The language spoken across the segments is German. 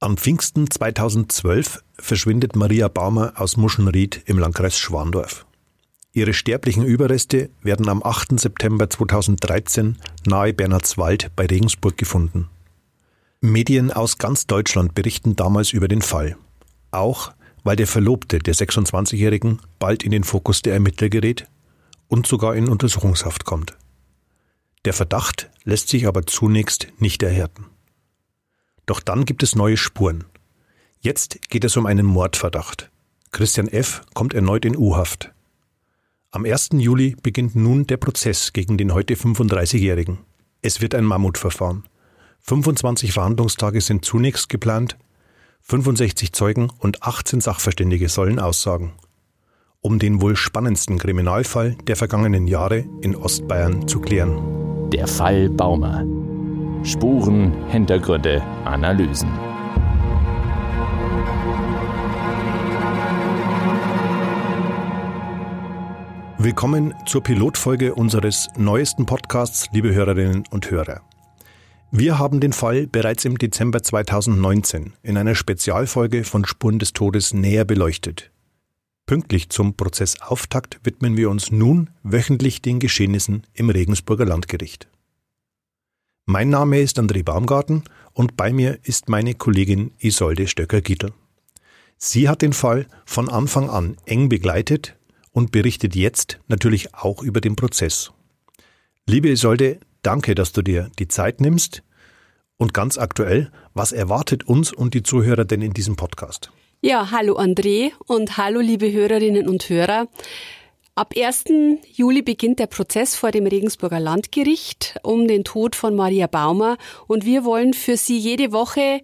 Am Pfingsten 2012 verschwindet Maria Baumer aus Muschenried im Landkreis Schwandorf. Ihre sterblichen Überreste werden am 8. September 2013 nahe Bernhardswald bei Regensburg gefunden. Medien aus ganz Deutschland berichten damals über den Fall. Auch weil der Verlobte der 26-Jährigen bald in den Fokus der Ermittler gerät und sogar in Untersuchungshaft kommt. Der Verdacht lässt sich aber zunächst nicht erhärten. Doch dann gibt es neue Spuren. Jetzt geht es um einen Mordverdacht. Christian F. kommt erneut in U-Haft. Am 1. Juli beginnt nun der Prozess gegen den heute 35-Jährigen. Es wird ein Mammutverfahren. 25 Verhandlungstage sind zunächst geplant, 65 Zeugen und 18 Sachverständige sollen aussagen. Um den wohl spannendsten Kriminalfall der vergangenen Jahre in Ostbayern zu klären. Der Fall Baumer. Spuren, Hintergründe, Analysen. Willkommen zur Pilotfolge unseres neuesten Podcasts, liebe Hörerinnen und Hörer. Wir haben den Fall bereits im Dezember 2019 in einer Spezialfolge von Spuren des Todes näher beleuchtet. Pünktlich zum Prozessauftakt widmen wir uns nun wöchentlich den Geschehnissen im Regensburger Landgericht. Mein Name ist André Baumgarten und bei mir ist meine Kollegin Isolde Stöcker-Gietel. Sie hat den Fall von Anfang an eng begleitet und berichtet jetzt natürlich auch über den Prozess. Liebe Isolde, danke, dass du dir die Zeit nimmst. Und ganz aktuell, was erwartet uns und die Zuhörer denn in diesem Podcast? Ja, hallo André und hallo liebe Hörerinnen und Hörer. Ab 1. Juli beginnt der Prozess vor dem Regensburger Landgericht um den Tod von Maria Baumer und wir wollen für Sie jede Woche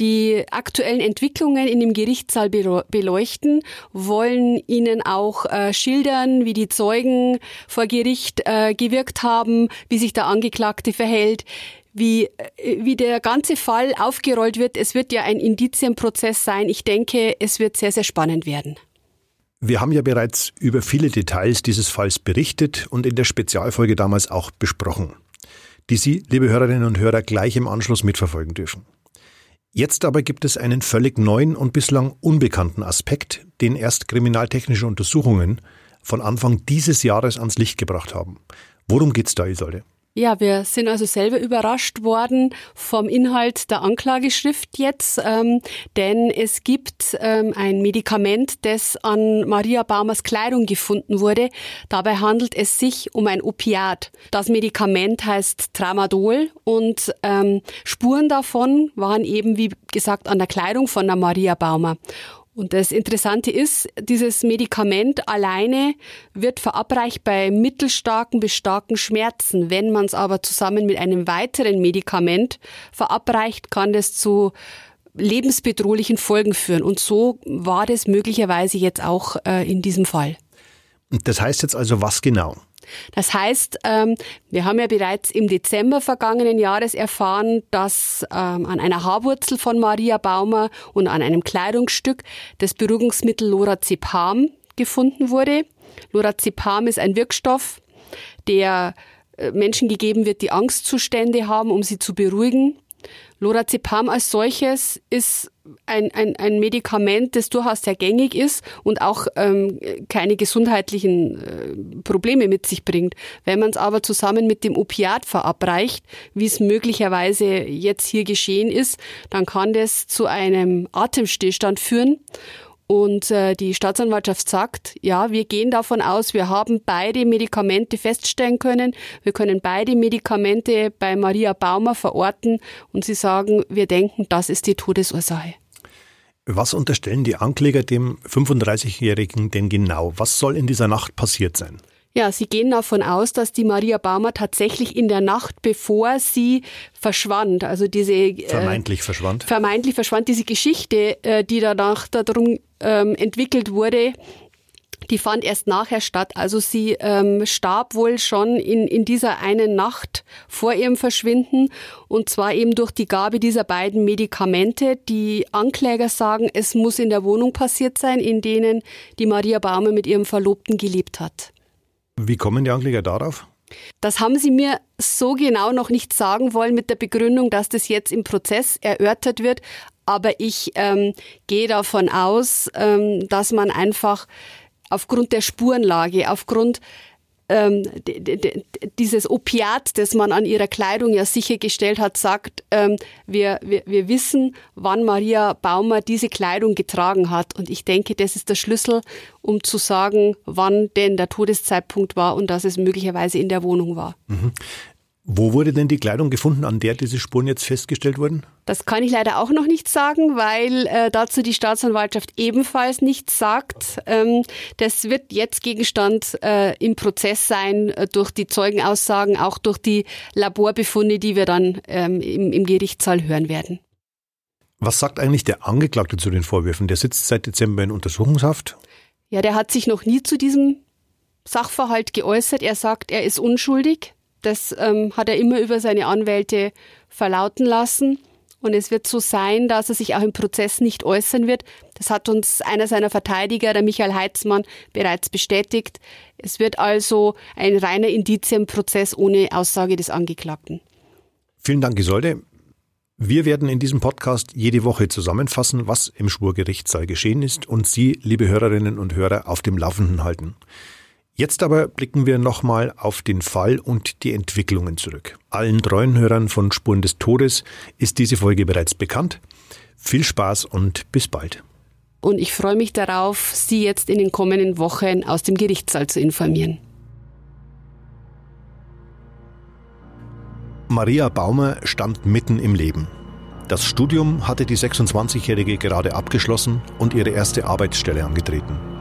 die aktuellen Entwicklungen in dem Gerichtssaal beleuchten, wollen Ihnen auch äh, schildern, wie die Zeugen vor Gericht äh, gewirkt haben, wie sich der Angeklagte verhält, wie, äh, wie der ganze Fall aufgerollt wird. Es wird ja ein Indizienprozess sein. Ich denke, es wird sehr, sehr spannend werden. Wir haben ja bereits über viele Details dieses Falls berichtet und in der Spezialfolge damals auch besprochen, die Sie, liebe Hörerinnen und Hörer, gleich im Anschluss mitverfolgen dürfen. Jetzt aber gibt es einen völlig neuen und bislang unbekannten Aspekt, den erst kriminaltechnische Untersuchungen von Anfang dieses Jahres ans Licht gebracht haben. Worum geht's da, Isolde? Ja, wir sind also selber überrascht worden vom Inhalt der Anklageschrift jetzt, ähm, denn es gibt ähm, ein Medikament, das an Maria Baumers Kleidung gefunden wurde. Dabei handelt es sich um ein Opiat. Das Medikament heißt Tramadol und ähm, Spuren davon waren eben, wie gesagt, an der Kleidung von der Maria Baumer. Und das Interessante ist, dieses Medikament alleine wird verabreicht bei mittelstarken bis starken Schmerzen. Wenn man es aber zusammen mit einem weiteren Medikament verabreicht, kann das zu lebensbedrohlichen Folgen führen. Und so war das möglicherweise jetzt auch äh, in diesem Fall. Das heißt jetzt also was genau? Das heißt, ähm, wir haben ja bereits im Dezember vergangenen Jahres erfahren, dass ähm, an einer Haarwurzel von Maria Baumer und an einem Kleidungsstück das Beruhigungsmittel Lorazepam gefunden wurde. Lorazepam ist ein Wirkstoff, der äh, Menschen gegeben wird, die Angstzustände haben, um sie zu beruhigen. Lorazepam als solches ist ein, ein, ein Medikament, das durchaus sehr gängig ist und auch ähm, keine gesundheitlichen äh, Probleme mit sich bringt. Wenn man es aber zusammen mit dem Opiat verabreicht, wie es möglicherweise jetzt hier geschehen ist, dann kann das zu einem Atemstillstand führen und äh, die Staatsanwaltschaft sagt, ja, wir gehen davon aus, wir haben beide Medikamente feststellen können. Wir können beide Medikamente bei Maria Baumer verorten und sie sagen, wir denken, das ist die Todesursache. Was unterstellen die Ankläger dem 35-Jährigen denn genau? Was soll in dieser Nacht passiert sein? Ja, Sie gehen davon aus, dass die Maria Baumer tatsächlich in der Nacht, bevor sie verschwand, also diese äh, vermeintlich äh, verschwand, vermeintlich verschwand, diese Geschichte, äh, die danach darum ähm, entwickelt wurde, die fand erst nachher statt. Also sie ähm, starb wohl schon in, in dieser einen Nacht vor ihrem Verschwinden und zwar eben durch die Gabe dieser beiden Medikamente. Die Ankläger sagen, es muss in der Wohnung passiert sein, in denen die Maria Baumer mit ihrem Verlobten gelebt hat. Wie kommen die Ankläger darauf? Das haben Sie mir so genau noch nicht sagen wollen mit der Begründung, dass das jetzt im Prozess erörtert wird. Aber ich ähm, gehe davon aus, ähm, dass man einfach aufgrund der Spurenlage, aufgrund ähm, dieses Opiat, das man an ihrer Kleidung ja sichergestellt hat, sagt, ähm, wir, wir, wir wissen, wann Maria Baumer diese Kleidung getragen hat. Und ich denke, das ist der Schlüssel, um zu sagen, wann denn der Todeszeitpunkt war und dass es möglicherweise in der Wohnung war. Mhm. Wo wurde denn die Kleidung gefunden, an der diese Spuren jetzt festgestellt wurden? Das kann ich leider auch noch nicht sagen, weil äh, dazu die Staatsanwaltschaft ebenfalls nichts sagt. Ähm, das wird jetzt Gegenstand äh, im Prozess sein äh, durch die Zeugenaussagen, auch durch die Laborbefunde, die wir dann ähm, im, im Gerichtssaal hören werden. Was sagt eigentlich der Angeklagte zu den Vorwürfen? Der sitzt seit Dezember in Untersuchungshaft. Ja, der hat sich noch nie zu diesem Sachverhalt geäußert. Er sagt, er ist unschuldig. Das ähm, hat er immer über seine Anwälte verlauten lassen. Und es wird so sein, dass er sich auch im Prozess nicht äußern wird. Das hat uns einer seiner Verteidiger, der Michael Heitzmann, bereits bestätigt. Es wird also ein reiner Indizienprozess ohne Aussage des Angeklagten. Vielen Dank, Isolde. Wir werden in diesem Podcast jede Woche zusammenfassen, was im Schwurgerichtssaal geschehen ist und Sie, liebe Hörerinnen und Hörer, auf dem Laufenden halten. Jetzt aber blicken wir nochmal auf den Fall und die Entwicklungen zurück. Allen treuen Hörern von Spuren des Todes ist diese Folge bereits bekannt. Viel Spaß und bis bald. Und ich freue mich darauf, Sie jetzt in den kommenden Wochen aus dem Gerichtssaal zu informieren. Maria Baumer stand mitten im Leben. Das Studium hatte die 26-Jährige gerade abgeschlossen und ihre erste Arbeitsstelle angetreten.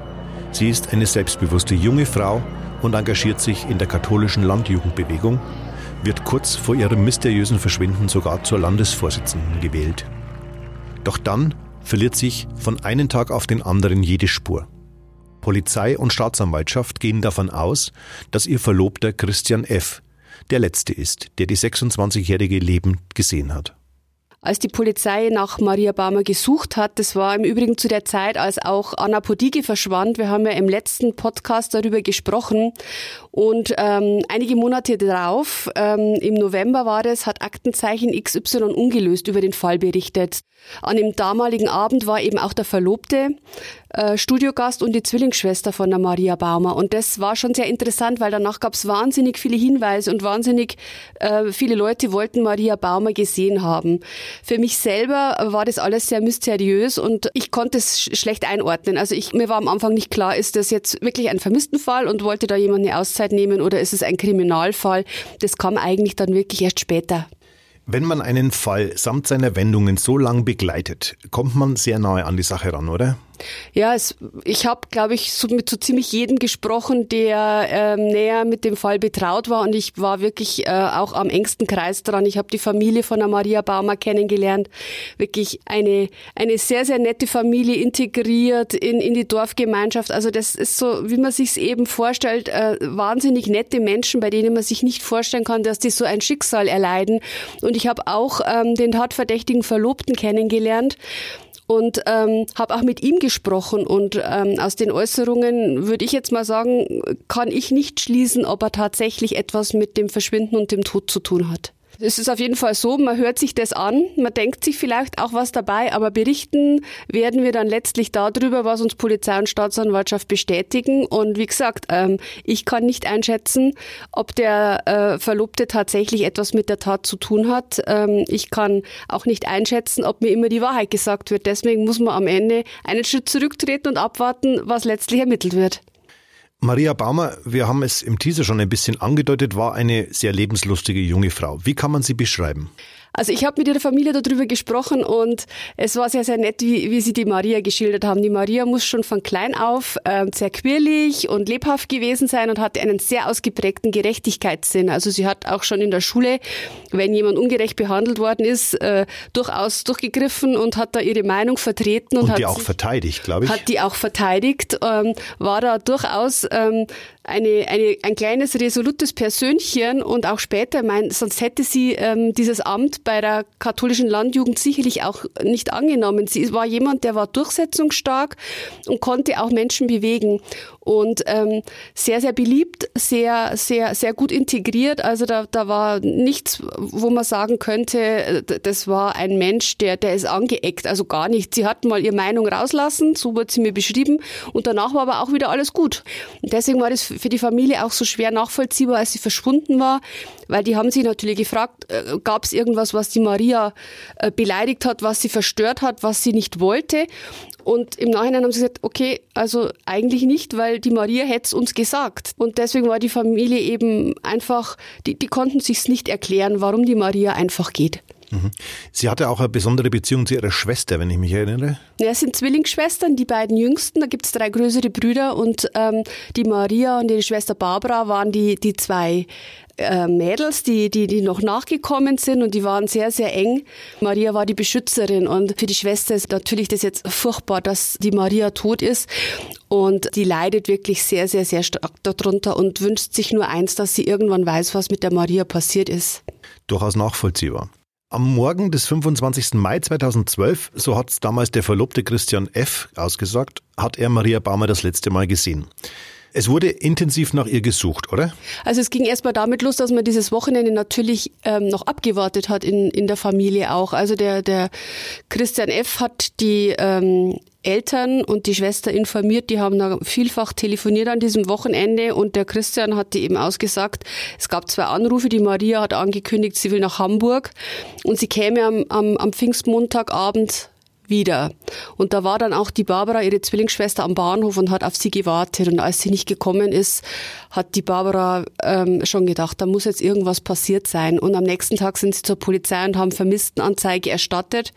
Sie ist eine selbstbewusste junge Frau und engagiert sich in der katholischen Landjugendbewegung, wird kurz vor ihrem mysteriösen Verschwinden sogar zur Landesvorsitzenden gewählt. Doch dann verliert sich von einem Tag auf den anderen jede Spur. Polizei und Staatsanwaltschaft gehen davon aus, dass ihr Verlobter Christian F. der letzte ist, der die 26-jährige lebend gesehen hat als die Polizei nach Maria Baumer gesucht hat. Das war im Übrigen zu der Zeit, als auch Anna Podige verschwand. Wir haben ja im letzten Podcast darüber gesprochen. Und ähm, einige Monate darauf, ähm, im November war das, hat Aktenzeichen XY ungelöst über den Fall berichtet. An dem damaligen Abend war eben auch der Verlobte äh, Studiogast und die Zwillingsschwester von der Maria Baumer. Und das war schon sehr interessant, weil danach gab es wahnsinnig viele Hinweise und wahnsinnig äh, viele Leute wollten Maria Baumer gesehen haben. Für mich selber war das alles sehr mysteriös und ich konnte es sch schlecht einordnen. Also ich, mir war am Anfang nicht klar, ist das jetzt wirklich ein Vermisstenfall und wollte da jemand eine Auszeit nehmen oder ist es ein Kriminalfall? Das kam eigentlich dann wirklich erst später. Wenn man einen Fall samt seiner Wendungen so lang begleitet, kommt man sehr nahe an die Sache ran, oder? Ja, es, ich habe, glaube ich, so mit so ziemlich jedem gesprochen, der ähm, näher mit dem Fall betraut war und ich war wirklich äh, auch am engsten Kreis dran. Ich habe die Familie von der Maria Baumer kennengelernt, wirklich eine eine sehr sehr nette Familie integriert in in die Dorfgemeinschaft. Also das ist so, wie man sich eben vorstellt, äh, wahnsinnig nette Menschen, bei denen man sich nicht vorstellen kann, dass die so ein Schicksal erleiden. Und ich habe auch ähm, den tatverdächtigen Verlobten kennengelernt und ähm, habe auch mit ihm gesprochen. Und ähm, aus den Äußerungen würde ich jetzt mal sagen, kann ich nicht schließen, ob er tatsächlich etwas mit dem Verschwinden und dem Tod zu tun hat. Es ist auf jeden Fall so, man hört sich das an, man denkt sich vielleicht auch was dabei, aber berichten werden wir dann letztlich darüber, was uns Polizei und Staatsanwaltschaft bestätigen. Und wie gesagt, ähm, ich kann nicht einschätzen, ob der äh, Verlobte tatsächlich etwas mit der Tat zu tun hat. Ähm, ich kann auch nicht einschätzen, ob mir immer die Wahrheit gesagt wird. Deswegen muss man am Ende einen Schritt zurücktreten und abwarten, was letztlich ermittelt wird. Maria Baumer, wir haben es im Teaser schon ein bisschen angedeutet, war eine sehr lebenslustige junge Frau. Wie kann man sie beschreiben? Also ich habe mit ihrer Familie darüber gesprochen und es war sehr, sehr nett, wie, wie sie die Maria geschildert haben. Die Maria muss schon von klein auf äh, sehr quirlig und lebhaft gewesen sein und hatte einen sehr ausgeprägten Gerechtigkeitssinn. Also sie hat auch schon in der Schule, wenn jemand ungerecht behandelt worden ist, äh, durchaus durchgegriffen und hat da ihre Meinung vertreten. Und, und die auch verteidigt, glaube ich. Hat die auch verteidigt, ähm, war da durchaus ähm, eine, eine, ein kleines resolutes Persönchen und auch später, mein, sonst hätte sie ähm, dieses Amt bei der katholischen Landjugend sicherlich auch nicht angenommen. Sie war jemand, der war durchsetzungsstark und konnte auch Menschen bewegen. Und ähm, sehr, sehr beliebt, sehr, sehr, sehr gut integriert. Also da, da war nichts, wo man sagen könnte, das war ein Mensch, der, der ist angeeckt, also gar nicht. Sie hat mal ihre Meinung rauslassen, so wurde sie mir beschrieben und danach war aber auch wieder alles gut. Und deswegen war das für die Familie auch so schwer nachvollziehbar, als sie verschwunden war, weil die haben sich natürlich gefragt, äh, gab es irgendwas, was die Maria äh, beleidigt hat, was sie verstört hat, was sie nicht wollte. Und im Nachhinein haben sie gesagt, okay, also eigentlich nicht, weil die Maria hätte es uns gesagt. Und deswegen war die Familie eben einfach, die, die konnten sich's nicht erklären, warum die Maria einfach geht. Mhm. Sie hatte auch eine besondere Beziehung zu ihrer Schwester, wenn ich mich erinnere. Ja, es sind Zwillingsschwestern, die beiden jüngsten. Da gibt es drei größere Brüder und ähm, die Maria und ihre Schwester Barbara waren die, die zwei äh, Mädels, die, die, die noch nachgekommen sind und die waren sehr, sehr eng. Maria war die Beschützerin und für die Schwester ist natürlich das jetzt furchtbar, dass die Maria tot ist und die leidet wirklich sehr, sehr, sehr stark darunter und wünscht sich nur eins, dass sie irgendwann weiß, was mit der Maria passiert ist. Durchaus nachvollziehbar. Am Morgen des 25. Mai 2012, so hat es damals der Verlobte Christian F. ausgesagt, hat er Maria Baumer das letzte Mal gesehen. Es wurde intensiv nach ihr gesucht, oder? Also es ging erstmal damit los, dass man dieses Wochenende natürlich ähm, noch abgewartet hat in, in der Familie auch. Also der, der Christian F. hat die ähm, Eltern und die Schwester informiert, die haben da vielfach telefoniert an diesem Wochenende und der Christian hat die eben ausgesagt, es gab zwei Anrufe, die Maria hat angekündigt, sie will nach Hamburg und sie käme am, am, am Pfingstmontagabend wieder. Und da war dann auch die Barbara, ihre Zwillingsschwester, am Bahnhof und hat auf sie gewartet. Und als sie nicht gekommen ist, hat die Barbara ähm, schon gedacht, da muss jetzt irgendwas passiert sein. Und am nächsten Tag sind sie zur Polizei und haben Vermisstenanzeige erstattet.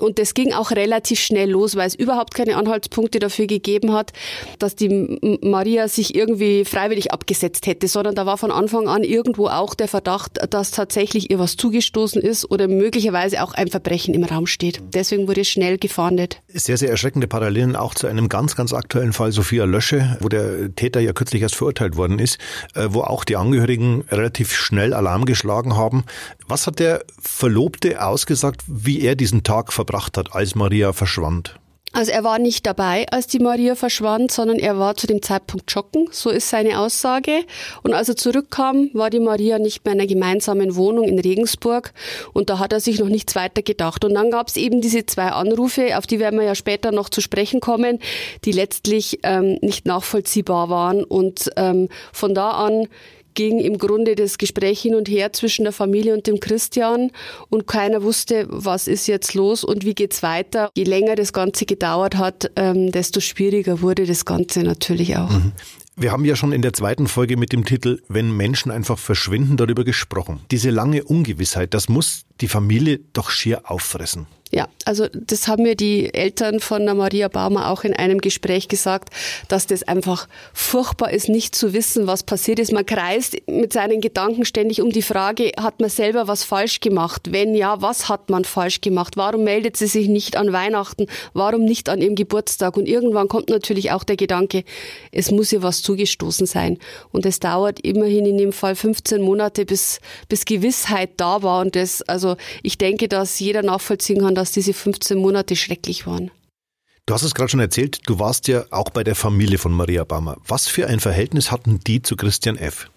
Und das ging auch relativ schnell los, weil es überhaupt keine Anhaltspunkte dafür gegeben hat, dass die Maria sich irgendwie freiwillig abgesetzt hätte, sondern da war von Anfang an irgendwo auch der Verdacht, dass tatsächlich ihr was zugestoßen ist oder möglicherweise auch ein Verbrechen im Raum steht. Deswegen wurde schnell schnell gefahndet. Sehr, sehr erschreckende Parallelen auch zu einem ganz, ganz aktuellen Fall Sophia Lösche, wo der Täter ja kürzlich erst verurteilt worden ist, äh, wo auch die Angehörigen relativ schnell Alarm geschlagen haben. Was hat der Verlobte ausgesagt, wie er diesen Tag verbracht hat, als Maria verschwand? Also er war nicht dabei, als die Maria verschwand, sondern er war zu dem Zeitpunkt joggen, so ist seine Aussage. Und als er zurückkam, war die Maria nicht mehr in einer gemeinsamen Wohnung in Regensburg und da hat er sich noch nichts weiter gedacht. Und dann gab es eben diese zwei Anrufe, auf die werden wir ja später noch zu sprechen kommen, die letztlich ähm, nicht nachvollziehbar waren. Und ähm, von da an ging im Grunde das Gespräch hin und her zwischen der Familie und dem Christian und keiner wusste, was ist jetzt los und wie geht's weiter. Je länger das Ganze gedauert hat, ähm, desto schwieriger wurde das Ganze natürlich auch. Mhm. Wir haben ja schon in der zweiten Folge mit dem Titel Wenn Menschen einfach verschwinden darüber gesprochen. Diese lange Ungewissheit, das muss die Familie doch schier auffressen. Ja, also das haben mir die Eltern von der Maria Baumer auch in einem Gespräch gesagt, dass das einfach furchtbar ist, nicht zu wissen, was passiert ist. Man kreist mit seinen Gedanken ständig um die Frage, hat man selber was falsch gemacht? Wenn ja, was hat man falsch gemacht? Warum meldet sie sich nicht an Weihnachten? Warum nicht an ihrem Geburtstag? Und irgendwann kommt natürlich auch der Gedanke, es muss ihr was zugestoßen sein. Und es dauert immerhin in dem Fall 15 Monate, bis, bis Gewissheit da war. Und das, also ich denke, dass jeder nachvollziehen kann, dass diese 15 Monate schrecklich waren. Du hast es gerade schon erzählt, du warst ja auch bei der Familie von Maria Baumer. Was für ein Verhältnis hatten die zu Christian F.?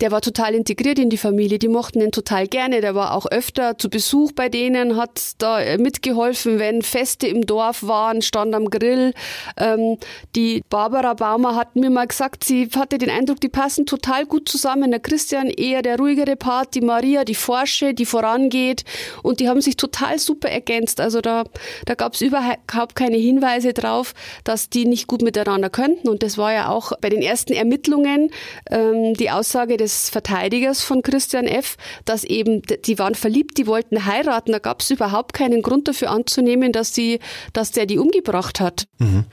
Der war total integriert in die Familie, die mochten ihn total gerne, der war auch öfter zu Besuch bei denen, hat da äh, mitgeholfen, wenn Feste im Dorf waren, stand am Grill. Ähm, die Barbara Baumer hat mir mal gesagt, sie hatte den Eindruck, die passen total gut zusammen. Der Christian eher der ruhigere Part, die Maria, die Forsche, die vorangeht und die haben sich total super ergänzt. Also da, da gab es überhaupt keine Hinweise drauf, dass die nicht gut miteinander könnten und das war ja auch bei den ersten Ermittlungen ähm, die Aussage des Verteidigers von Christian F., dass eben, die waren verliebt, die wollten heiraten. Da gab es überhaupt keinen Grund dafür anzunehmen, dass, sie, dass der die umgebracht hat. Mhm.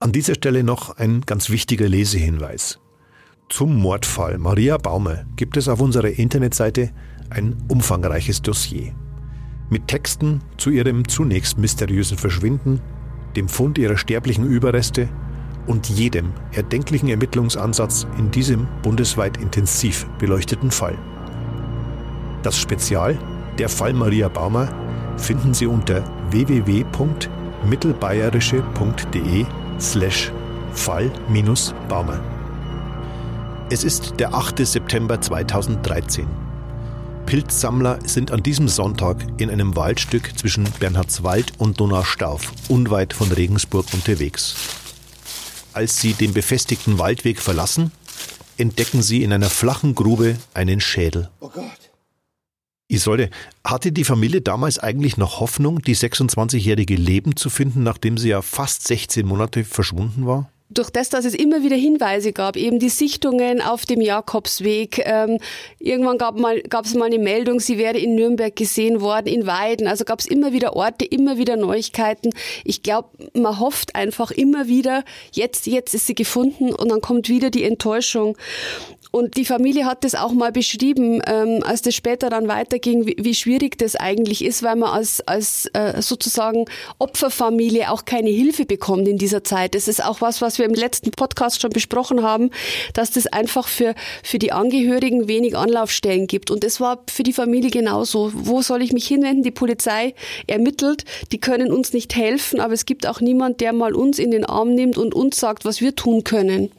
An dieser Stelle noch ein ganz wichtiger Lesehinweis. Zum Mordfall Maria Baumer gibt es auf unserer Internetseite ein umfangreiches Dossier. Mit Texten zu ihrem zunächst mysteriösen Verschwinden, dem Fund ihrer sterblichen Überreste und jedem erdenklichen Ermittlungsansatz in diesem bundesweit intensiv beleuchteten Fall. Das Spezial, der Fall Maria Baumer, finden Sie unter www.mittelbayerische.de slash Fall-Baumer. Es ist der 8. September 2013. Pilzsammler sind an diesem Sonntag in einem Waldstück zwischen Bernhardswald und Donaustauf, unweit von Regensburg, unterwegs. Als sie den befestigten Waldweg verlassen, entdecken sie in einer flachen Grube einen Schädel. Oh Gott. Isolde, hatte die Familie damals eigentlich noch Hoffnung, die 26-jährige Leben zu finden, nachdem sie ja fast 16 Monate verschwunden war? Durch das, dass es immer wieder Hinweise gab, eben die Sichtungen auf dem Jakobsweg. Ähm, irgendwann gab, mal, gab es mal eine Meldung, sie wäre in Nürnberg gesehen worden, in Weiden. Also gab es immer wieder Orte, immer wieder Neuigkeiten. Ich glaube, man hofft einfach immer wieder, jetzt, jetzt ist sie gefunden und dann kommt wieder die Enttäuschung. Und die Familie hat das auch mal beschrieben, ähm, als das später dann weiterging, wie, wie, schwierig das eigentlich ist, weil man als, als äh, sozusagen Opferfamilie auch keine Hilfe bekommt in dieser Zeit. Das ist auch was, was wir im letzten Podcast schon besprochen haben, dass das einfach für, für die Angehörigen wenig Anlaufstellen gibt. Und das war für die Familie genauso. Wo soll ich mich hinwenden? Die Polizei ermittelt, die können uns nicht helfen, aber es gibt auch niemand, der mal uns in den Arm nimmt und uns sagt, was wir tun können.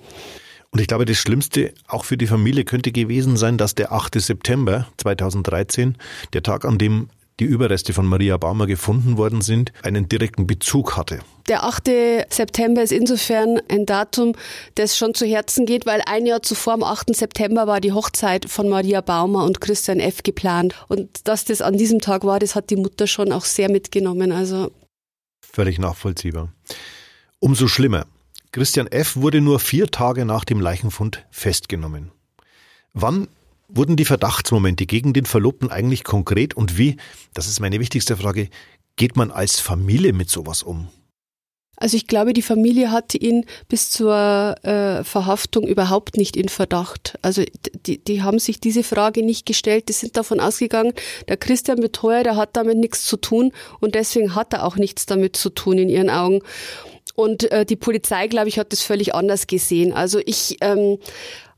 Und ich glaube, das Schlimmste auch für die Familie könnte gewesen sein, dass der 8. September 2013, der Tag, an dem die Überreste von Maria Baumer gefunden worden sind, einen direkten Bezug hatte. Der 8. September ist insofern ein Datum, das schon zu Herzen geht, weil ein Jahr zuvor, am 8. September, war die Hochzeit von Maria Baumer und Christian F. geplant. Und dass das an diesem Tag war, das hat die Mutter schon auch sehr mitgenommen. Also Völlig nachvollziehbar. Umso schlimmer, Christian F. wurde nur vier Tage nach dem Leichenfund festgenommen. Wann wurden die Verdachtsmomente gegen den Verlobten eigentlich konkret und wie, das ist meine wichtigste Frage, geht man als Familie mit sowas um? Also ich glaube, die Familie hatte ihn bis zur äh, Verhaftung überhaupt nicht in Verdacht. Also die, die haben sich diese Frage nicht gestellt. Die sind davon ausgegangen, der Christian Betreuer, der hat damit nichts zu tun und deswegen hat er auch nichts damit zu tun in ihren Augen. Und äh, die Polizei, glaube ich, hat das völlig anders gesehen. Also ich ähm,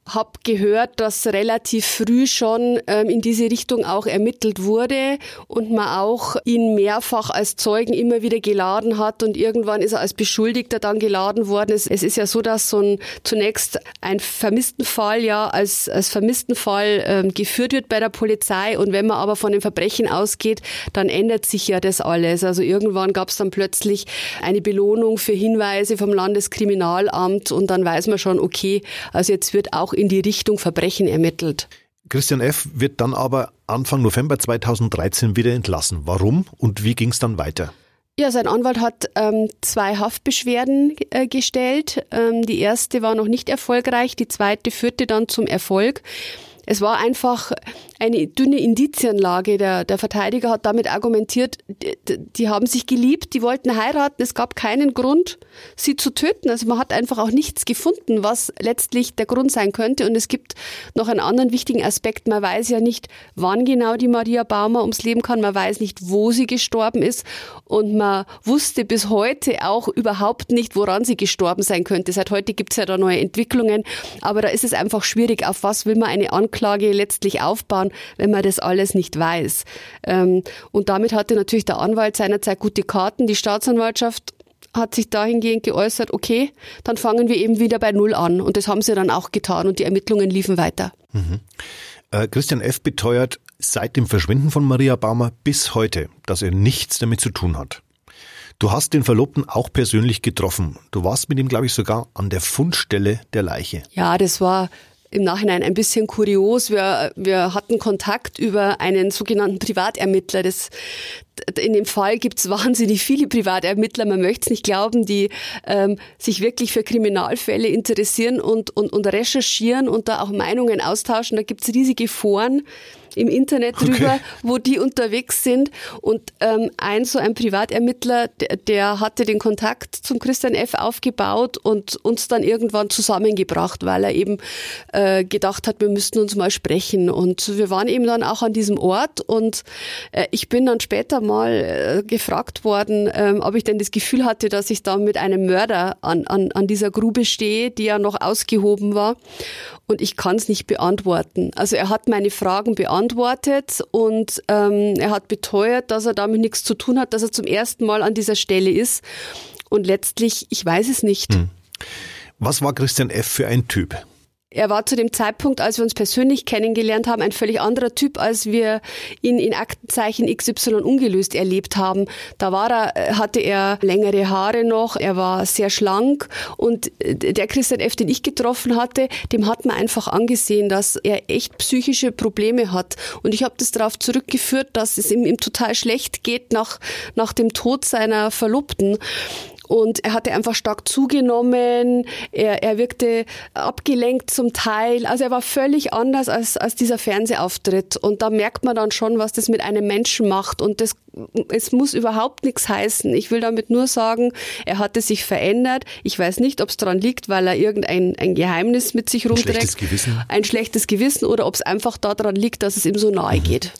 habe gehört, dass relativ früh schon ähm, in diese Richtung auch ermittelt wurde und man auch ihn mehrfach als Zeugen immer wieder geladen hat und irgendwann ist er als Beschuldigter dann geladen worden. Es, es ist ja so, dass so ein zunächst ein Vermisstenfall ja als, als Vermisstenfall ähm, geführt wird bei der Polizei und wenn man aber von dem Verbrechen ausgeht, dann ändert sich ja das alles. Also irgendwann gab es dann plötzlich eine Belohnung für Hinweise vom Landeskriminalamt und dann weiß man schon, okay, also jetzt wird auch in die Richtung Verbrechen ermittelt. Christian F. wird dann aber Anfang November 2013 wieder entlassen. Warum und wie ging es dann weiter? Ja, sein Anwalt hat ähm, zwei Haftbeschwerden äh, gestellt. Ähm, die erste war noch nicht erfolgreich, die zweite führte dann zum Erfolg. Es war einfach eine dünne Indizienlage. Der, der Verteidiger hat damit argumentiert, die, die, haben sich geliebt, die wollten heiraten, es gab keinen Grund, sie zu töten. Also man hat einfach auch nichts gefunden, was letztlich der Grund sein könnte. Und es gibt noch einen anderen wichtigen Aspekt. Man weiß ja nicht, wann genau die Maria Baumer ums Leben kann. Man weiß nicht, wo sie gestorben ist. Und man wusste bis heute auch überhaupt nicht, woran sie gestorben sein könnte. Seit heute gibt es ja da neue Entwicklungen. Aber da ist es einfach schwierig, auf was will man eine Anklage Anklage letztlich aufbauen, wenn man das alles nicht weiß. Ähm, und damit hatte natürlich der Anwalt seinerzeit gute Karten. Die Staatsanwaltschaft hat sich dahingehend geäußert, okay, dann fangen wir eben wieder bei Null an. Und das haben sie dann auch getan und die Ermittlungen liefen weiter. Mhm. Äh, Christian F. beteuert seit dem Verschwinden von Maria Baumer bis heute, dass er nichts damit zu tun hat. Du hast den Verlobten auch persönlich getroffen. Du warst mit ihm, glaube ich, sogar an der Fundstelle der Leiche. Ja, das war im Nachhinein ein bisschen kurios. Wir, wir hatten Kontakt über einen sogenannten Privatermittler. Das, in dem Fall gibt es wahnsinnig viele Privatermittler, man möchte es nicht glauben, die ähm, sich wirklich für Kriminalfälle interessieren und, und, und recherchieren und da auch Meinungen austauschen. Da gibt es riesige Foren im Internet drüber, okay. wo die unterwegs sind. Und ähm, ein so ein Privatermittler, der, der hatte den Kontakt zum Christian F. aufgebaut und uns dann irgendwann zusammengebracht, weil er eben äh, gedacht hat, wir müssten uns mal sprechen. Und wir waren eben dann auch an diesem Ort und äh, ich bin dann später mal äh, gefragt worden, äh, ob ich denn das Gefühl hatte, dass ich da mit einem Mörder an, an, an dieser Grube stehe, die ja noch ausgehoben war. Und ich kann es nicht beantworten. Also er hat meine Fragen beantwortet und ähm, er hat beteuert, dass er damit nichts zu tun hat, dass er zum ersten Mal an dieser Stelle ist. Und letztlich, ich weiß es nicht. Hm. Was war Christian F. für ein Typ? Er war zu dem Zeitpunkt, als wir uns persönlich kennengelernt haben, ein völlig anderer Typ, als wir ihn in Aktenzeichen XY ungelöst erlebt haben. Da war er, hatte er längere Haare noch, er war sehr schlank und der Christian F., den ich getroffen hatte, dem hat man einfach angesehen, dass er echt psychische Probleme hat. Und ich habe das darauf zurückgeführt, dass es ihm, ihm total schlecht geht nach, nach dem Tod seiner Verlobten. Und er hatte einfach stark zugenommen. Er, er wirkte abgelenkt zum Teil. Also er war völlig anders als, als dieser Fernsehauftritt. Und da merkt man dann schon, was das mit einem Menschen macht. Und das, es muss überhaupt nichts heißen. Ich will damit nur sagen, er hatte sich verändert. Ich weiß nicht, ob es daran liegt, weil er irgendein ein Geheimnis mit sich rumträgt. Ein schlechtes Gewissen. Ein schlechtes Gewissen oder ob es einfach daran liegt, dass es ihm so nahe mhm. geht.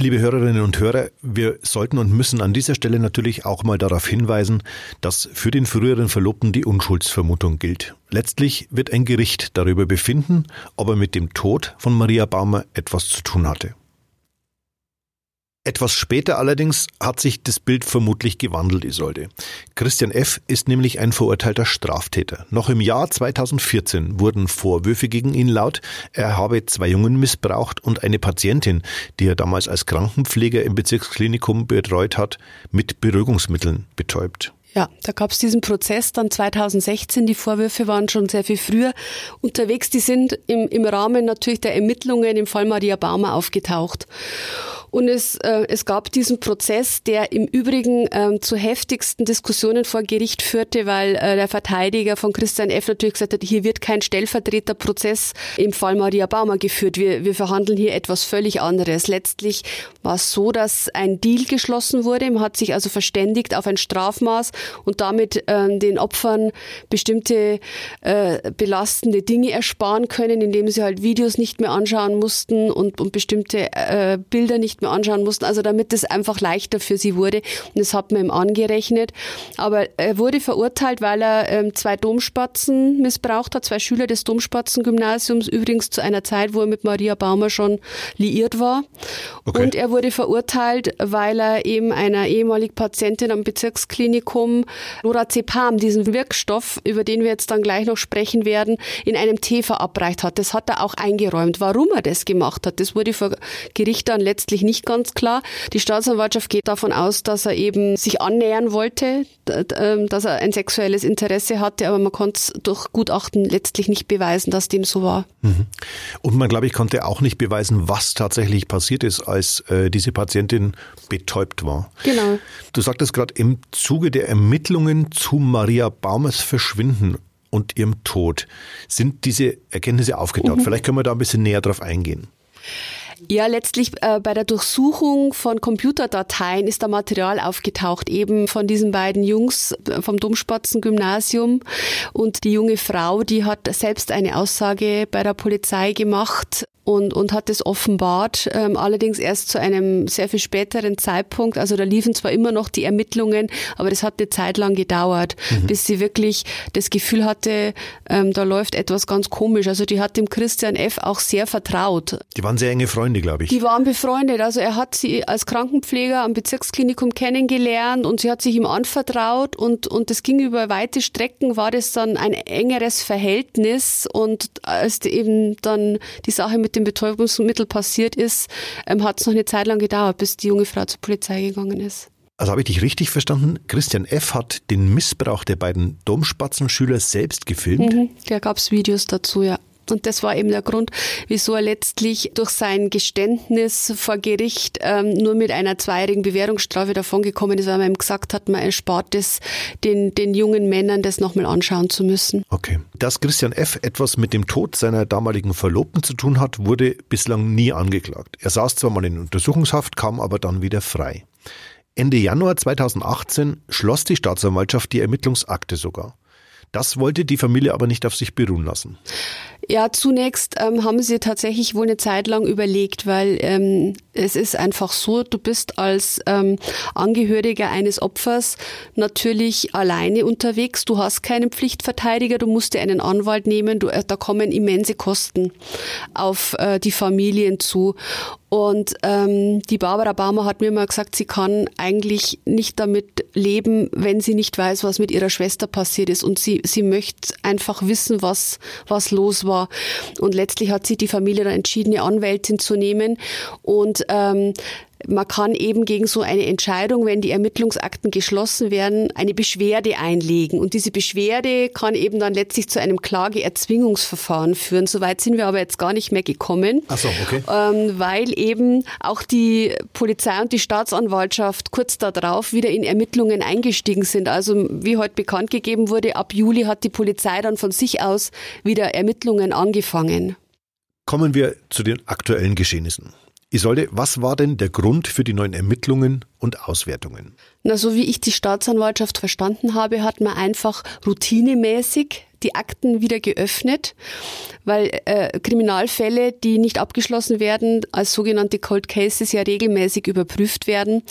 Liebe Hörerinnen und Hörer, wir sollten und müssen an dieser Stelle natürlich auch mal darauf hinweisen, dass für den früheren Verlobten die Unschuldsvermutung gilt. Letztlich wird ein Gericht darüber befinden, ob er mit dem Tod von Maria Baumer etwas zu tun hatte. Etwas später allerdings hat sich das Bild vermutlich gewandelt, Isolde. Christian F. ist nämlich ein verurteilter Straftäter. Noch im Jahr 2014 wurden Vorwürfe gegen ihn laut, er habe zwei Jungen missbraucht und eine Patientin, die er damals als Krankenpfleger im Bezirksklinikum betreut hat, mit Beruhigungsmitteln betäubt. Ja, da gab es diesen Prozess dann 2016. Die Vorwürfe waren schon sehr viel früher unterwegs. Die sind im, im Rahmen natürlich der Ermittlungen im Fall Maria Baumer aufgetaucht. Und es, äh, es gab diesen Prozess, der im Übrigen ähm, zu heftigsten Diskussionen vor Gericht führte, weil äh, der Verteidiger von Christian F. natürlich gesagt hat, hier wird kein Stellvertreterprozess im Fall Maria Baumer geführt. Wir, wir verhandeln hier etwas völlig anderes. Letztlich war es so, dass ein Deal geschlossen wurde. Man hat sich also verständigt auf ein Strafmaß und damit äh, den Opfern bestimmte äh, belastende Dinge ersparen können, indem sie halt Videos nicht mehr anschauen mussten und, und bestimmte äh, Bilder nicht mehr anschauen mussten, also damit es einfach leichter für sie wurde. Und das hat man ihm angerechnet. Aber er wurde verurteilt, weil er ähm, zwei Domspatzen missbraucht hat, zwei Schüler des Domspatzen-Gymnasiums, übrigens zu einer Zeit, wo er mit Maria Baumer schon liiert war. Okay. Und er wurde verurteilt, weil er eben einer ehemaligen Patientin am Bezirksklinikum Lorazepam, diesen Wirkstoff, über den wir jetzt dann gleich noch sprechen werden, in einem Tee verabreicht hat. Das hat er auch eingeräumt. Warum er das gemacht hat, das wurde vor Gericht dann letztlich nicht ganz klar. Die Staatsanwaltschaft geht davon aus, dass er eben sich annähern wollte, ähm, dass er ein sexuelles Interesse hatte, aber man konnte es durch Gutachten letztlich nicht beweisen, dass dem so war. Mhm. Und man, glaube ich, konnte auch nicht beweisen, was tatsächlich passiert ist, als äh, diese Patientin betäubt war. Genau. Du sagtest gerade, im Zuge der Ermittlungen zu Maria Baumers Verschwinden und ihrem Tod sind diese Erkenntnisse aufgetaucht. Mhm. Vielleicht können wir da ein bisschen näher drauf eingehen. Ja, letztlich äh, bei der Durchsuchung von Computerdateien ist da Material aufgetaucht, eben von diesen beiden Jungs äh, vom Domspatzen-Gymnasium. Und die junge Frau, die hat selbst eine Aussage bei der Polizei gemacht, und, und hat es offenbart, ähm, allerdings erst zu einem sehr viel späteren Zeitpunkt. Also da liefen zwar immer noch die Ermittlungen, aber das hat eine Zeit lang gedauert, mhm. bis sie wirklich das Gefühl hatte, ähm, da läuft etwas ganz komisch. Also die hat dem Christian F. auch sehr vertraut. Die waren sehr enge Freunde, glaube ich. Die waren befreundet. Also er hat sie als Krankenpfleger am Bezirksklinikum kennengelernt und sie hat sich ihm anvertraut und, und das ging über weite Strecken, war das dann ein engeres Verhältnis und als eben dann die Sache mit dem Betäubungsmittel passiert ist, ähm, hat es noch eine Zeit lang gedauert, bis die junge Frau zur Polizei gegangen ist. Also habe ich dich richtig verstanden? Christian F. hat den Missbrauch der beiden Domspatzenschüler selbst gefilmt? Mhm, da gab es Videos dazu, ja. Und das war eben der Grund, wieso er letztlich durch sein Geständnis vor Gericht ähm, nur mit einer zweijährigen Bewährungsstrafe davongekommen ist, weil man ihm gesagt hat, man erspart es den, den jungen Männern, das nochmal anschauen zu müssen. Okay. Dass Christian F. etwas mit dem Tod seiner damaligen Verlobten zu tun hat, wurde bislang nie angeklagt. Er saß zwar mal in Untersuchungshaft, kam aber dann wieder frei. Ende Januar 2018 schloss die Staatsanwaltschaft die Ermittlungsakte sogar. Das wollte die Familie aber nicht auf sich beruhen lassen. Ja, zunächst ähm, haben sie tatsächlich wohl eine Zeit lang überlegt, weil ähm, es ist einfach so, du bist als ähm, Angehöriger eines Opfers natürlich alleine unterwegs. Du hast keinen Pflichtverteidiger, du musst dir einen Anwalt nehmen, du, äh, da kommen immense Kosten auf äh, die Familien zu. Und ähm, die Barbara Baumer hat mir mal gesagt, sie kann eigentlich nicht damit leben, wenn sie nicht weiß, was mit ihrer Schwester passiert ist. Und sie, sie möchte einfach wissen, was, was los war. Und letztlich hat sich die Familie dann entschieden, eine Anwältin zu nehmen. Und ähm, man kann eben gegen so eine Entscheidung, wenn die Ermittlungsakten geschlossen werden, eine Beschwerde einlegen. Und diese Beschwerde kann eben dann letztlich zu einem Klageerzwingungsverfahren führen. Soweit sind wir aber jetzt gar nicht mehr gekommen. Ach so, okay. Ähm, weil eben auch die Polizei und die Staatsanwaltschaft kurz darauf wieder in Ermittlungen eingestiegen sind. Also wie heute bekannt gegeben wurde, ab Juli hat die Polizei dann von sich aus wieder Ermittlungen angefangen. Kommen wir zu den aktuellen Geschehnissen. Isolde, was war denn der Grund für die neuen Ermittlungen und Auswertungen? Na, so wie ich die Staatsanwaltschaft verstanden habe, hat man einfach routinemäßig die Akten wieder geöffnet, weil äh, Kriminalfälle, die nicht abgeschlossen werden, als sogenannte Cold Cases ja regelmäßig überprüft werden.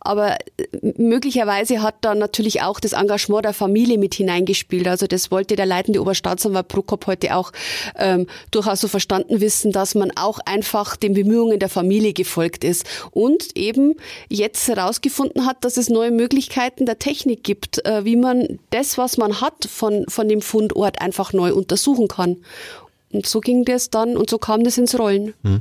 Aber äh, möglicherweise hat da natürlich auch das Engagement der Familie mit hineingespielt. Also das wollte der leitende Oberstaatsanwalt Prokop heute auch ähm, durchaus so verstanden wissen, dass man auch einfach den Bemühungen der Familie gefolgt ist und eben jetzt herausgefunden hat, dass es neue Möglichkeiten der Technik gibt, äh, wie man das, was man hat von, von dem Fund Ort einfach neu untersuchen kann. Und so ging das dann und so kam das ins Rollen. Hm.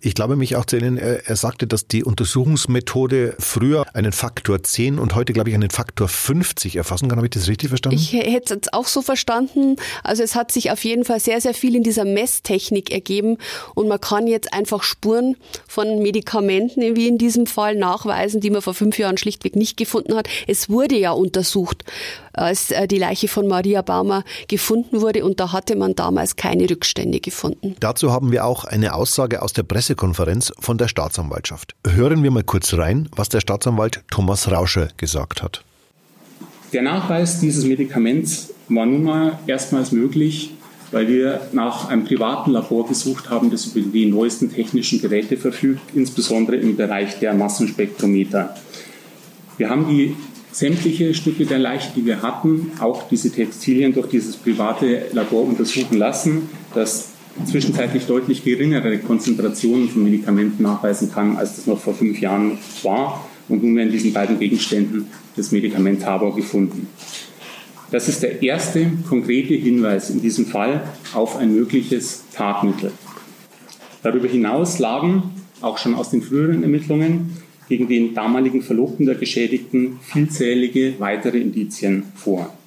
Ich glaube mich auch zu erinnern, er sagte, dass die Untersuchungsmethode früher einen Faktor 10 und heute, glaube ich, einen Faktor 50 erfassen kann. Habe ich das richtig verstanden? Ich hätte es auch so verstanden. Also es hat sich auf jeden Fall sehr, sehr viel in dieser Messtechnik ergeben und man kann jetzt einfach Spuren von Medikamenten, wie in diesem Fall, nachweisen, die man vor fünf Jahren schlichtweg nicht gefunden hat. Es wurde ja untersucht, als äh, die Leiche von Maria Baumer gefunden wurde und da hatte man damals keine Rückstände gefunden. Dazu haben wir auch eine Aussage aus der Pressekonferenz von der Staatsanwaltschaft. Hören wir mal kurz rein, was der Staatsanwalt Thomas Rauscher gesagt hat. Der Nachweis dieses Medikaments war nun mal erstmals möglich, weil wir nach einem privaten Labor gesucht haben, das über die neuesten technischen Geräte verfügt, insbesondere im Bereich der Massenspektrometer. Wir haben die sämtliche Stücke der Leiche, die wir hatten, auch diese Textilien durch dieses private Labor untersuchen lassen, das zwischenzeitlich deutlich geringere Konzentrationen von Medikamenten nachweisen kann, als das noch vor fünf Jahren war. Und nun werden in diesen beiden Gegenständen das Medikament Tabor gefunden. Das ist der erste konkrete Hinweis in diesem Fall auf ein mögliches Tatmittel. Darüber hinaus lagen auch schon aus den früheren Ermittlungen gegen den damaligen Verlobten der Geschädigten vielzählige weitere Indizien vor.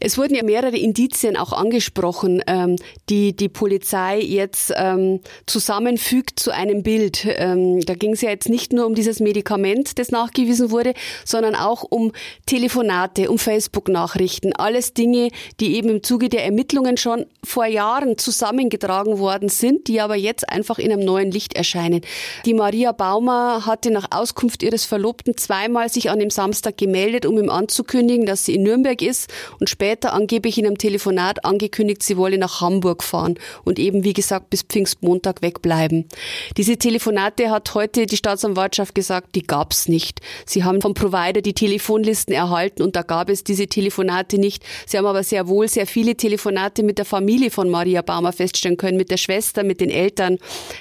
Es wurden ja mehrere Indizien auch angesprochen, ähm, die die Polizei jetzt ähm, zusammenfügt zu einem Bild. Ähm, da ging es ja jetzt nicht nur um dieses Medikament, das nachgewiesen wurde, sondern auch um Telefonate, um Facebook-Nachrichten. Alles Dinge, die eben im Zuge der Ermittlungen schon vor Jahren zusammengetragen worden sind, die aber jetzt einfach in einem neuen Licht erscheinen. Die Maria Baumer hatte nach Auskunft ihres Verlobten zweimal sich an dem Samstag gemeldet, um ihm anzukündigen, dass sie in Nürnberg ist und später angeblich in einem Telefonat angekündigt, sie wolle nach Hamburg fahren und eben, wie gesagt, bis Pfingstmontag wegbleiben. Diese Telefonate hat heute die Staatsanwaltschaft gesagt, die gab's nicht. Sie haben vom Provider die Telefonlisten erhalten und da gab es diese Telefonate nicht. Sie haben aber sehr wohl sehr viele Telefonate mit der Familie von Maria Baumer feststellen können, mit der Schwester, mit den Eltern,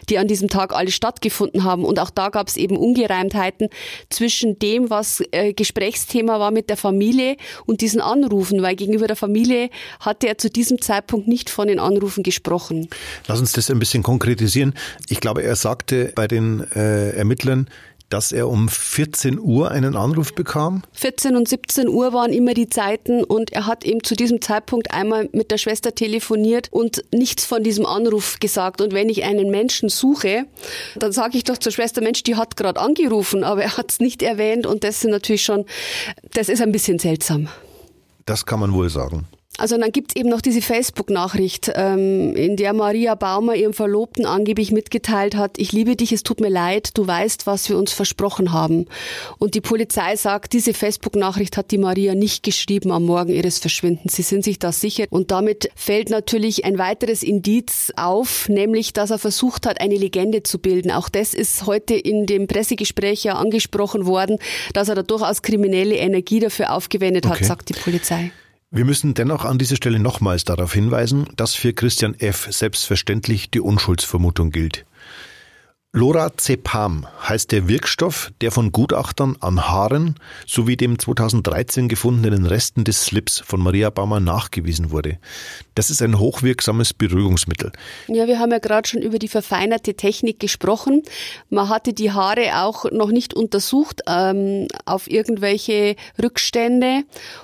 die an diesem Tag alle stattgefunden haben. Und auch da gab es eben Ungereimtheiten zwischen dem, was äh, Gesprächsthema war mit der Familie und diesen Anrufen weil gegenüber der Familie hatte er zu diesem Zeitpunkt nicht von den Anrufen gesprochen. Lass uns das ein bisschen konkretisieren. Ich glaube, er sagte bei den äh, Ermittlern, dass er um 14 Uhr einen Anruf bekam? 14 und 17 Uhr waren immer die Zeiten und er hat eben zu diesem Zeitpunkt einmal mit der Schwester telefoniert und nichts von diesem Anruf gesagt. Und wenn ich einen Menschen suche, dann sage ich doch zur Schwester, Mensch, die hat gerade angerufen, aber er hat es nicht erwähnt und das ist natürlich schon, das ist ein bisschen seltsam. Das kann man wohl sagen. Also dann gibt's eben noch diese Facebook-Nachricht, ähm, in der Maria Baumer ihrem Verlobten angeblich mitgeteilt hat, ich liebe dich, es tut mir leid, du weißt, was wir uns versprochen haben. Und die Polizei sagt, diese Facebook-Nachricht hat die Maria nicht geschrieben am Morgen ihres Verschwindens. Sie sind sich da sicher. Und damit fällt natürlich ein weiteres Indiz auf, nämlich, dass er versucht hat, eine Legende zu bilden. Auch das ist heute in dem Pressegespräch ja angesprochen worden, dass er da durchaus kriminelle Energie dafür aufgewendet okay. hat, sagt die Polizei. Wir müssen dennoch an dieser Stelle nochmals darauf hinweisen, dass für Christian F. selbstverständlich die Unschuldsvermutung gilt. Lorazepam heißt der Wirkstoff, der von Gutachtern an Haaren sowie dem 2013 gefundenen Resten des Slips von Maria Baumer nachgewiesen wurde. Das ist ein hochwirksames Beruhigungsmittel. Ja, wir haben ja gerade schon über die verfeinerte Technik gesprochen. Man hatte die Haare auch noch nicht untersucht ähm, auf irgendwelche Rückstände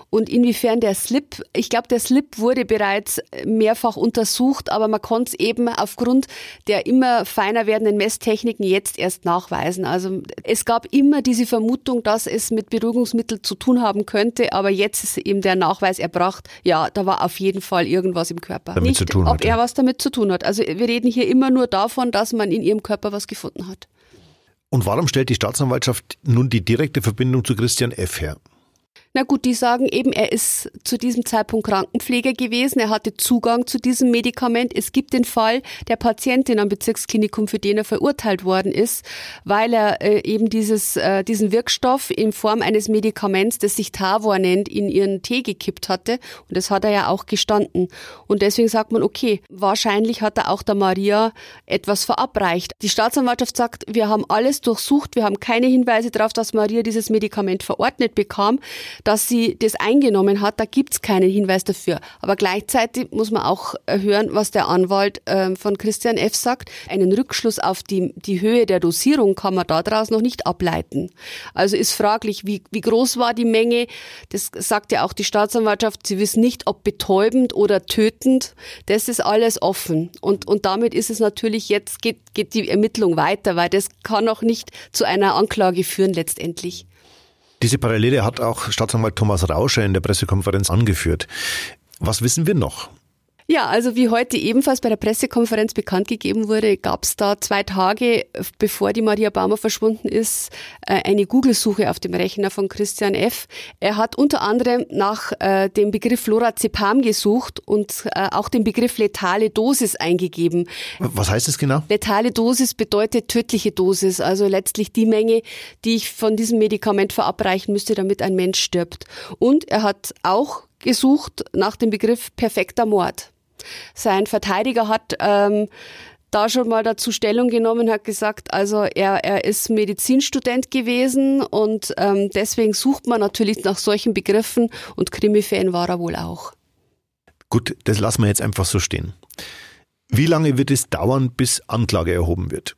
und inwiefern der Slip, ich glaube, der Slip wurde bereits mehrfach untersucht, aber man konnte es eben aufgrund der immer feiner werdenden Messtechniken jetzt erst nachweisen. Also es gab immer diese Vermutung, dass es mit Beruhigungsmitteln zu tun haben könnte, aber jetzt ist eben der Nachweis erbracht, ja, da war auf jeden Fall irgendwas im Körper. Damit Nicht, zu tun ob hat, er was damit zu tun hat. Also wir reden hier immer nur davon, dass man in ihrem Körper was gefunden hat. Und warum stellt die Staatsanwaltschaft nun die direkte Verbindung zu Christian F. her? Na gut, die sagen eben, er ist zu diesem Zeitpunkt Krankenpfleger gewesen, er hatte Zugang zu diesem Medikament. Es gibt den Fall der Patientin am Bezirksklinikum, für den er verurteilt worden ist, weil er äh, eben dieses, äh, diesen Wirkstoff in Form eines Medikaments, das sich Tavor nennt, in ihren Tee gekippt hatte. Und das hat er ja auch gestanden. Und deswegen sagt man, okay, wahrscheinlich hat er auch der Maria etwas verabreicht. Die Staatsanwaltschaft sagt, wir haben alles durchsucht, wir haben keine Hinweise darauf, dass Maria dieses Medikament verordnet bekam dass sie das eingenommen hat, da gibt's keinen Hinweis dafür. Aber gleichzeitig muss man auch hören, was der Anwalt äh, von Christian F. sagt. Einen Rückschluss auf die, die Höhe der Dosierung kann man daraus noch nicht ableiten. Also ist fraglich, wie, wie groß war die Menge. Das sagt ja auch die Staatsanwaltschaft. Sie wissen nicht, ob betäubend oder tötend. Das ist alles offen. Und, und damit ist es natürlich jetzt, geht, geht die Ermittlung weiter, weil das kann noch nicht zu einer Anklage führen letztendlich. Diese Parallele hat auch Staatsanwalt Thomas Rauscher in der Pressekonferenz angeführt. Was wissen wir noch? Ja, also wie heute ebenfalls bei der Pressekonferenz bekannt gegeben wurde, gab es da zwei Tage, bevor die Maria Baumer verschwunden ist, äh, eine Google-Suche auf dem Rechner von Christian F. Er hat unter anderem nach äh, dem Begriff Lorazepam gesucht und äh, auch den Begriff letale Dosis eingegeben. Was heißt das genau? Letale Dosis bedeutet tödliche Dosis, also letztlich die Menge, die ich von diesem Medikament verabreichen müsste, damit ein Mensch stirbt. Und er hat auch gesucht nach dem Begriff perfekter Mord. Sein Verteidiger hat ähm, da schon mal dazu Stellung genommen, hat gesagt, also er, er ist Medizinstudent gewesen und ähm, deswegen sucht man natürlich nach solchen Begriffen und Krimi-Fan war er wohl auch. Gut, das lassen wir jetzt einfach so stehen. Wie lange wird es dauern, bis Anklage erhoben wird?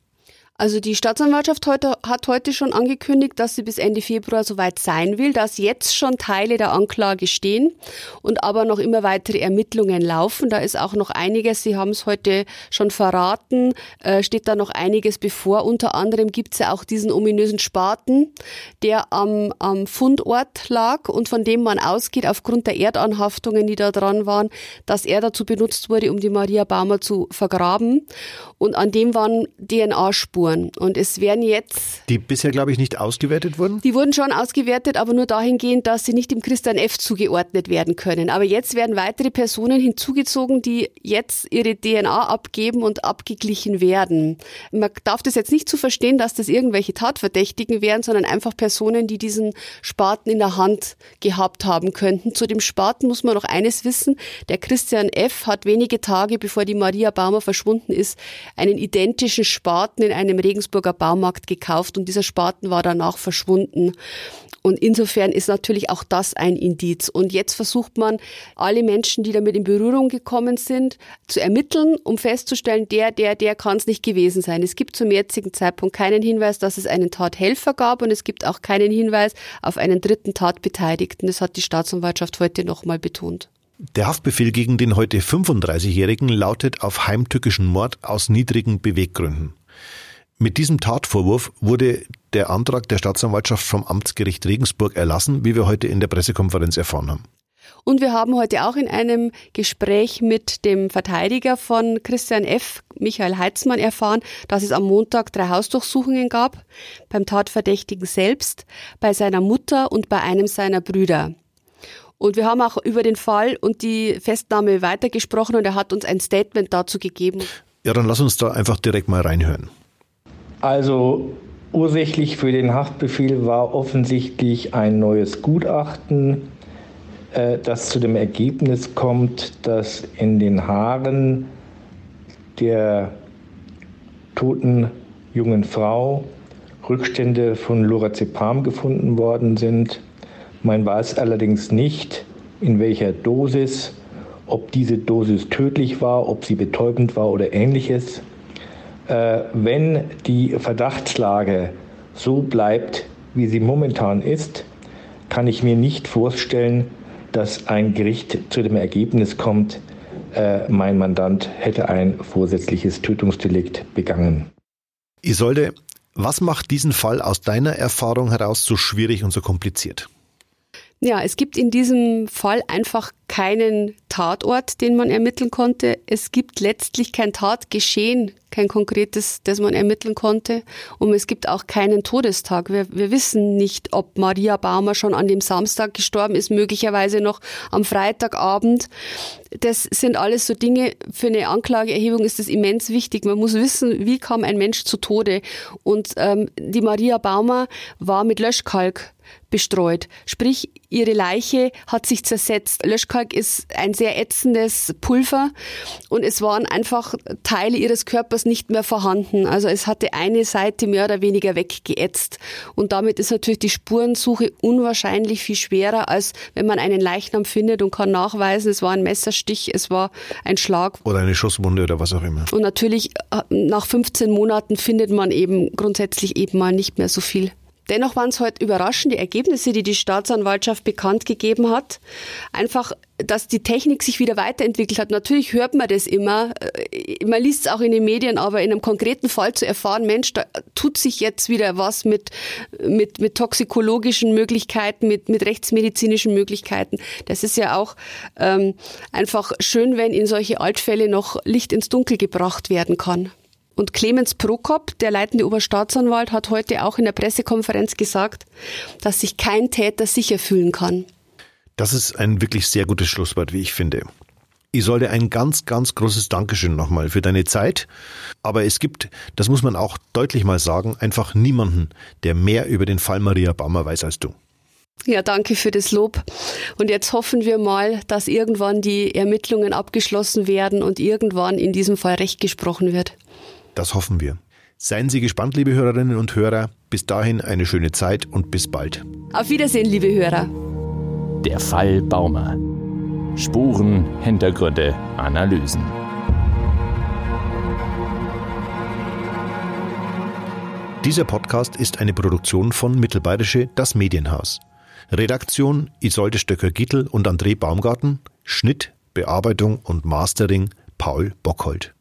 Also die Staatsanwaltschaft heute, hat heute schon angekündigt, dass sie bis Ende Februar soweit sein will, dass jetzt schon Teile der Anklage stehen und aber noch immer weitere Ermittlungen laufen. Da ist auch noch einiges, Sie haben es heute schon verraten, äh, steht da noch einiges bevor. Unter anderem gibt es ja auch diesen ominösen Spaten, der am, am Fundort lag und von dem man ausgeht, aufgrund der Erdanhaftungen, die da dran waren, dass er dazu benutzt wurde, um die Maria Baumer zu vergraben. Und an dem waren DNA-Spuren. Und es werden jetzt. Die bisher, glaube ich, nicht ausgewertet wurden? Die wurden schon ausgewertet, aber nur dahingehend, dass sie nicht dem Christian F. zugeordnet werden können. Aber jetzt werden weitere Personen hinzugezogen, die jetzt ihre DNA abgeben und abgeglichen werden. Man darf das jetzt nicht zu so verstehen, dass das irgendwelche Tatverdächtigen wären, sondern einfach Personen, die diesen Spaten in der Hand gehabt haben könnten. Zu dem Spaten muss man noch eines wissen. Der Christian F. hat wenige Tage bevor die Maria Baumer verschwunden ist, einen identischen Spaten in einem Regensburger Baumarkt gekauft und dieser Spaten war danach verschwunden. Und insofern ist natürlich auch das ein Indiz. Und jetzt versucht man, alle Menschen, die damit in Berührung gekommen sind, zu ermitteln, um festzustellen, der, der, der kann es nicht gewesen sein. Es gibt zum jetzigen Zeitpunkt keinen Hinweis, dass es einen Tathelfer gab und es gibt auch keinen Hinweis auf einen dritten Tatbeteiligten. Das hat die Staatsanwaltschaft heute nochmal betont. Der Haftbefehl gegen den heute 35-Jährigen lautet auf heimtückischen Mord aus niedrigen Beweggründen. Mit diesem Tatvorwurf wurde der Antrag der Staatsanwaltschaft vom Amtsgericht Regensburg erlassen, wie wir heute in der Pressekonferenz erfahren haben. Und wir haben heute auch in einem Gespräch mit dem Verteidiger von Christian F., Michael Heitzmann, erfahren, dass es am Montag drei Hausdurchsuchungen gab, beim Tatverdächtigen selbst, bei seiner Mutter und bei einem seiner Brüder. Und wir haben auch über den Fall und die Festnahme weitergesprochen und er hat uns ein Statement dazu gegeben. Ja, dann lass uns da einfach direkt mal reinhören. Also ursächlich für den Haftbefehl war offensichtlich ein neues Gutachten, äh, das zu dem Ergebnis kommt, dass in den Haaren der toten jungen Frau Rückstände von Lorazepam gefunden worden sind. Man weiß allerdings nicht, in welcher Dosis, ob diese Dosis tödlich war, ob sie betäubend war oder ähnliches. Äh, wenn die Verdachtslage so bleibt, wie sie momentan ist, kann ich mir nicht vorstellen, dass ein Gericht zu dem Ergebnis kommt, äh, mein Mandant hätte ein vorsätzliches Tötungsdelikt begangen. Isolde, was macht diesen Fall aus deiner Erfahrung heraus so schwierig und so kompliziert? Ja, es gibt in diesem Fall einfach keinen Tatort, den man ermitteln konnte. Es gibt letztlich kein Tatgeschehen, kein konkretes, das man ermitteln konnte. Und es gibt auch keinen Todestag. Wir, wir wissen nicht, ob Maria Baumer schon an dem Samstag gestorben ist, möglicherweise noch am Freitagabend. Das sind alles so Dinge, für eine Anklageerhebung ist das immens wichtig. Man muss wissen, wie kam ein Mensch zu Tode. Und ähm, die Maria Baumer war mit Löschkalk bestreut. Sprich, ihre Leiche hat sich zersetzt. Löschkalk ist ein sehr ätzendes Pulver und es waren einfach Teile ihres Körpers nicht mehr vorhanden. Also es hatte eine Seite mehr oder weniger weggeätzt. Und damit ist natürlich die Spurensuche unwahrscheinlich viel schwerer, als wenn man einen Leichnam findet und kann nachweisen, es war ein Messerstich, es war ein Schlag. Oder eine Schusswunde oder was auch immer. Und natürlich äh, nach 15 Monaten findet man eben grundsätzlich eben mal nicht mehr so viel. Dennoch waren es heute überraschende Ergebnisse, die die Staatsanwaltschaft bekannt gegeben hat. Einfach, dass die Technik sich wieder weiterentwickelt hat. Natürlich hört man das immer, äh, man liest es auch in den Medien, aber in einem konkreten Fall zu erfahren, Mensch, da tut sich jetzt wieder was mit, mit, mit toxikologischen Möglichkeiten, mit, mit rechtsmedizinischen Möglichkeiten. Das ist ja auch ähm, einfach schön, wenn in solche Altfälle noch Licht ins Dunkel gebracht werden kann. Und Clemens Prokop, der leitende Oberstaatsanwalt, hat heute auch in der Pressekonferenz gesagt, dass sich kein Täter sicher fühlen kann. Das ist ein wirklich sehr gutes Schlusswort, wie ich finde. Ich sollte ein ganz, ganz großes Dankeschön nochmal für deine Zeit. Aber es gibt, das muss man auch deutlich mal sagen, einfach niemanden, der mehr über den Fall Maria Baumer weiß als du. Ja, danke für das Lob. Und jetzt hoffen wir mal, dass irgendwann die Ermittlungen abgeschlossen werden und irgendwann in diesem Fall Recht gesprochen wird. Das hoffen wir. Seien Sie gespannt, liebe Hörerinnen und Hörer. Bis dahin eine schöne Zeit und bis bald. Auf Wiedersehen, liebe Hörer. Der Fall Baumer. Spuren, Hintergründe, Analysen. Dieser Podcast ist eine Produktion von Mittelbayerische Das Medienhaus. Redaktion Isolde Stöcker-Gittel und André Baumgarten. Schnitt, Bearbeitung und Mastering Paul Bockhold.